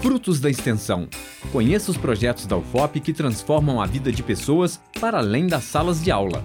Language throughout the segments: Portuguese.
Frutos da Extensão. Conheça os projetos da UFOP que transformam a vida de pessoas para além das salas de aula.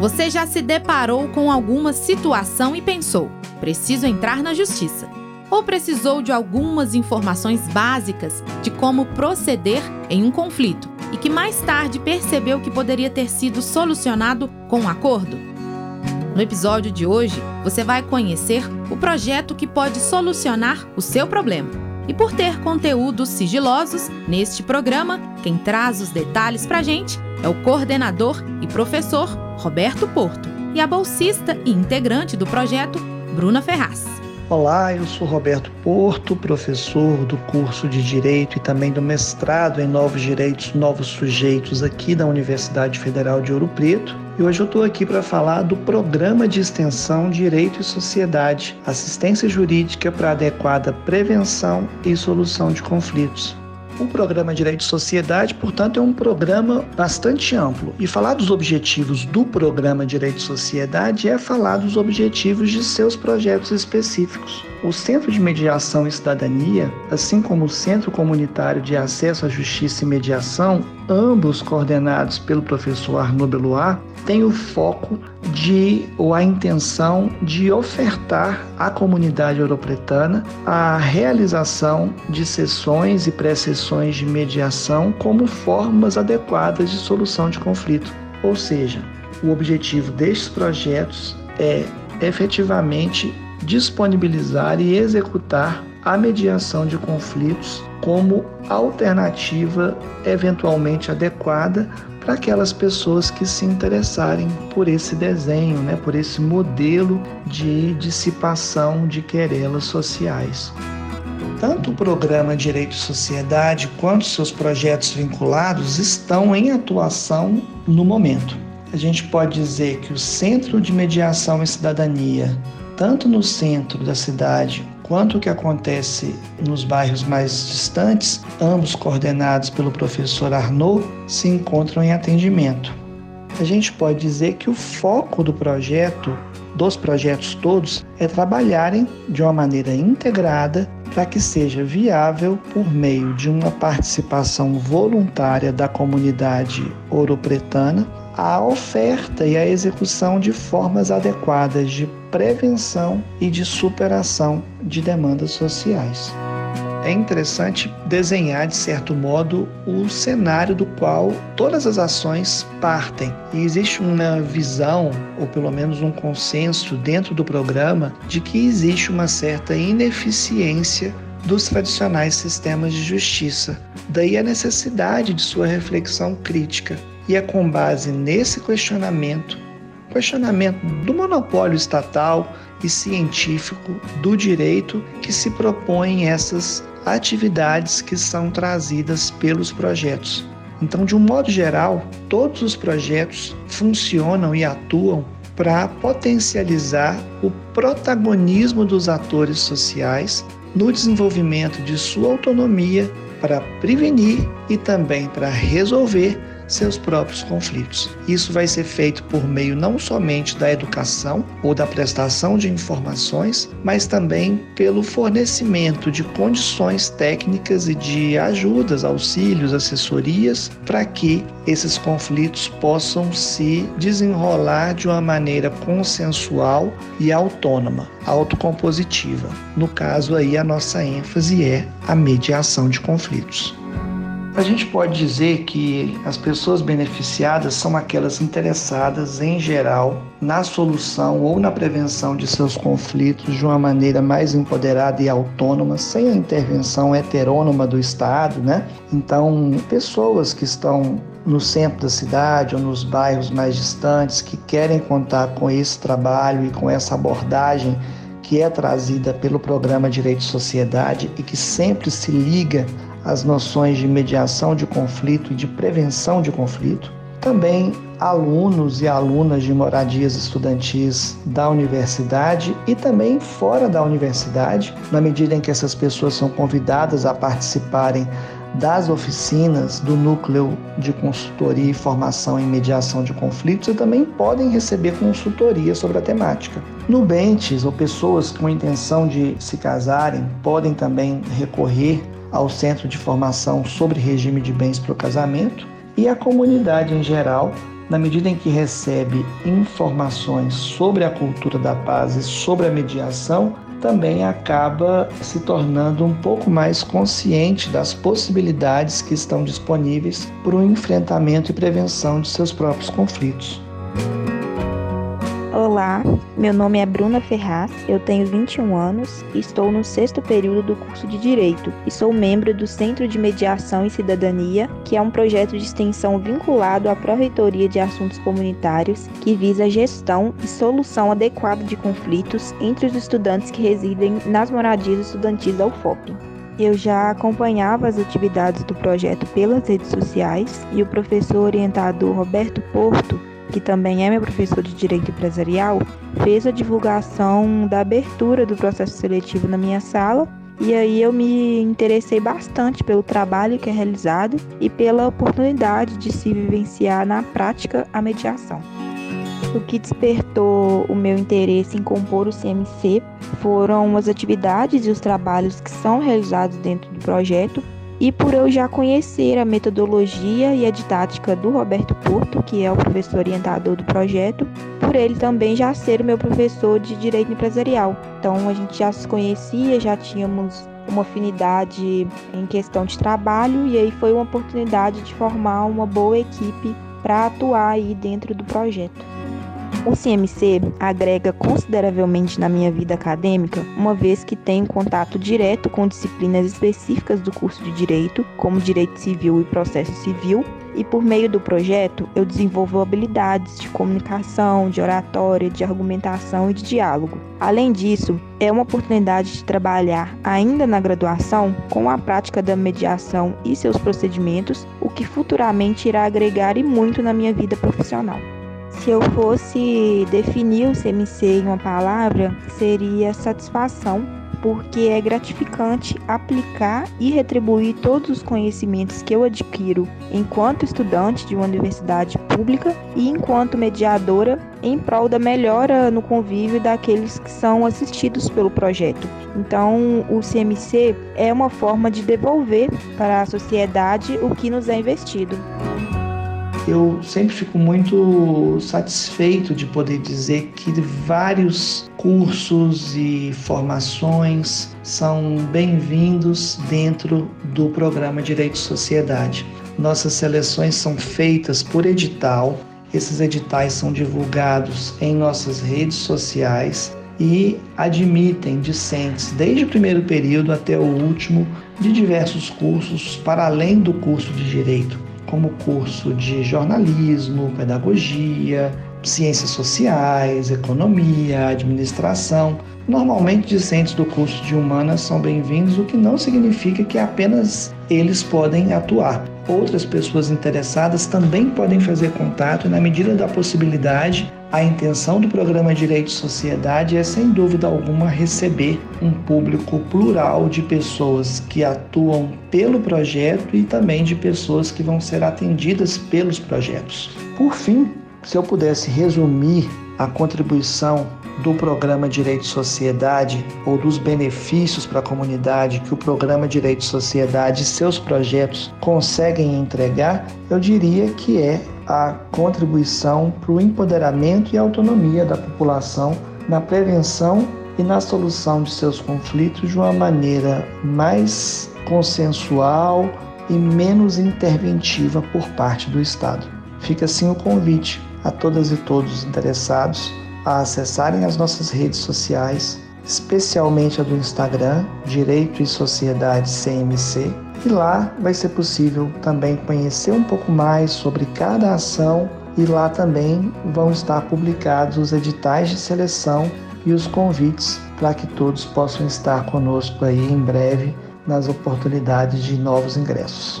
Você já se deparou com alguma situação e pensou: preciso entrar na justiça? Ou precisou de algumas informações básicas de como proceder em um conflito e que mais tarde percebeu que poderia ter sido solucionado com um acordo? No episódio de hoje, você vai conhecer o projeto que pode solucionar o seu problema. E por ter conteúdos sigilosos neste programa, quem traz os detalhes para a gente é o coordenador e professor Roberto Porto e a bolsista e integrante do projeto, Bruna Ferraz. Olá, eu sou Roberto Porto, professor do curso de Direito e também do mestrado em Novos Direitos, Novos Sujeitos aqui da Universidade Federal de Ouro Preto. E hoje eu estou aqui para falar do Programa de Extensão Direito e Sociedade, Assistência Jurídica para Adequada Prevenção e Solução de Conflitos. O programa Direito e Sociedade, portanto, é um programa bastante amplo. E falar dos objetivos do programa Direito e Sociedade é falar dos objetivos de seus projetos específicos. O Centro de Mediação e Cidadania, assim como o Centro Comunitário de Acesso à Justiça e Mediação, ambos coordenados pelo professor Arnaud Belois, têm o foco de ou a intenção de ofertar à comunidade europretana a realização de sessões e pré-sessões de mediação como formas adequadas de solução de conflito. Ou seja, o objetivo destes projetos é efetivamente disponibilizar e executar a mediação de conflitos como alternativa eventualmente adequada para aquelas pessoas que se interessarem por esse desenho, né, por esse modelo de dissipação de querelas sociais. Tanto o programa Direito e Sociedade quanto seus projetos vinculados estão em atuação no momento. A gente pode dizer que o Centro de Mediação e Cidadania, tanto no centro da cidade quanto o que acontece nos bairros mais distantes, ambos coordenados pelo professor Arnaud, se encontram em atendimento. A gente pode dizer que o foco do projeto, dos projetos todos, é trabalharem de uma maneira integrada para que seja viável, por meio de uma participação voluntária da comunidade ouropretana, a oferta e a execução de formas adequadas de prevenção e de superação de demandas sociais. É interessante desenhar, de certo modo, o cenário do qual todas as ações partem. E existe uma visão, ou pelo menos um consenso dentro do programa, de que existe uma certa ineficiência dos tradicionais sistemas de justiça. Daí a necessidade de sua reflexão crítica. E é com base nesse questionamento questionamento do monopólio estatal e científico do direito que se propõem essas atividades que são trazidas pelos projetos. Então, de um modo geral, todos os projetos funcionam e atuam para potencializar o protagonismo dos atores sociais no desenvolvimento de sua autonomia para prevenir e também para resolver seus próprios conflitos. Isso vai ser feito por meio não somente da educação ou da prestação de informações, mas também pelo fornecimento de condições técnicas e de ajudas, auxílios, assessorias para que esses conflitos possam se desenrolar de uma maneira consensual e autônoma, autocompositiva. No caso aí a nossa ênfase é a mediação de conflitos. A gente pode dizer que as pessoas beneficiadas são aquelas interessadas, em geral, na solução ou na prevenção de seus conflitos de uma maneira mais empoderada e autônoma, sem a intervenção heterônoma do Estado, né? Então, pessoas que estão no centro da cidade ou nos bairros mais distantes que querem contar com esse trabalho e com essa abordagem que é trazida pelo programa Direito e Sociedade e que sempre se liga as noções de mediação de conflito e de prevenção de conflito. Também alunos e alunas de moradias estudantis da universidade e também fora da universidade, na medida em que essas pessoas são convidadas a participarem das oficinas do núcleo de consultoria e formação em mediação de conflitos e também podem receber consultoria sobre a temática. Nubentes ou pessoas com intenção de se casarem podem também recorrer ao Centro de Formação sobre Regime de Bens para o Casamento e a comunidade em geral, na medida em que recebe informações sobre a cultura da paz e sobre a mediação, também acaba se tornando um pouco mais consciente das possibilidades que estão disponíveis para o enfrentamento e prevenção de seus próprios conflitos. Olá, meu nome é Bruna Ferraz, eu tenho 21 anos e estou no sexto período do curso de Direito e sou membro do Centro de Mediação e Cidadania, que é um projeto de extensão vinculado à Pró-Reitoria de Assuntos Comunitários que visa a gestão e solução adequada de conflitos entre os estudantes que residem nas moradias estudantis da UFOP. Eu já acompanhava as atividades do projeto pelas redes sociais e o professor orientador Roberto Porto que também é meu professor de Direito Empresarial, fez a divulgação da abertura do processo seletivo na minha sala e aí eu me interessei bastante pelo trabalho que é realizado e pela oportunidade de se vivenciar na prática a mediação. O que despertou o meu interesse em compor o CMC foram as atividades e os trabalhos que são realizados dentro do projeto e por eu já conhecer a metodologia e a didática do Roberto Porto, que é o professor orientador do projeto, por ele também já ser o meu professor de direito empresarial. Então a gente já se conhecia, já tínhamos uma afinidade em questão de trabalho e aí foi uma oportunidade de formar uma boa equipe para atuar aí dentro do projeto. O CMC agrega consideravelmente na minha vida acadêmica, uma vez que tenho contato direto com disciplinas específicas do curso de Direito, como Direito Civil e Processo Civil, e por meio do projeto eu desenvolvo habilidades de comunicação, de oratória, de argumentação e de diálogo. Além disso, é uma oportunidade de trabalhar ainda na graduação com a prática da mediação e seus procedimentos, o que futuramente irá agregar e muito na minha vida profissional. Se eu fosse definir o CMC em uma palavra, seria satisfação, porque é gratificante aplicar e retribuir todos os conhecimentos que eu adquiro enquanto estudante de uma universidade pública e enquanto mediadora em prol da melhora no convívio daqueles que são assistidos pelo projeto. Então, o CMC é uma forma de devolver para a sociedade o que nos é investido eu sempre fico muito satisfeito de poder dizer que vários cursos e formações são bem-vindos dentro do programa Direito e Sociedade. Nossas seleções são feitas por edital, esses editais são divulgados em nossas redes sociais e admitem discentes desde o primeiro período até o último de diversos cursos para além do curso de direito como curso de jornalismo, pedagogia, ciências sociais, economia, administração. Normalmente, discentes do curso de humanas são bem-vindos, o que não significa que apenas eles podem atuar. Outras pessoas interessadas também podem fazer contato e, na medida da possibilidade, a intenção do programa Direito e Sociedade é, sem dúvida alguma, receber um público plural de pessoas que atuam pelo projeto e também de pessoas que vão ser atendidas pelos projetos. Por fim, se eu pudesse resumir a contribuição do programa Direito e Sociedade ou dos benefícios para a comunidade que o programa Direito e Sociedade e seus projetos conseguem entregar, eu diria que é a contribuição para o empoderamento e autonomia da população na prevenção e na solução de seus conflitos de uma maneira mais consensual e menos interventiva por parte do Estado. Fica assim o convite a todas e todos interessados a acessarem as nossas redes sociais, especialmente a do Instagram, Direito e Sociedade CMC, e lá vai ser possível também conhecer um pouco mais sobre cada ação e lá também vão estar publicados os editais de seleção e os convites para que todos possam estar conosco aí em breve nas oportunidades de novos ingressos.